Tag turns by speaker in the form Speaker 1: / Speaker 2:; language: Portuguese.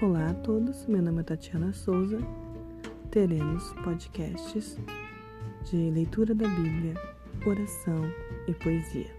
Speaker 1: Olá a todos, meu nome é Tatiana Souza. Teremos podcasts de leitura da Bíblia, oração e poesia.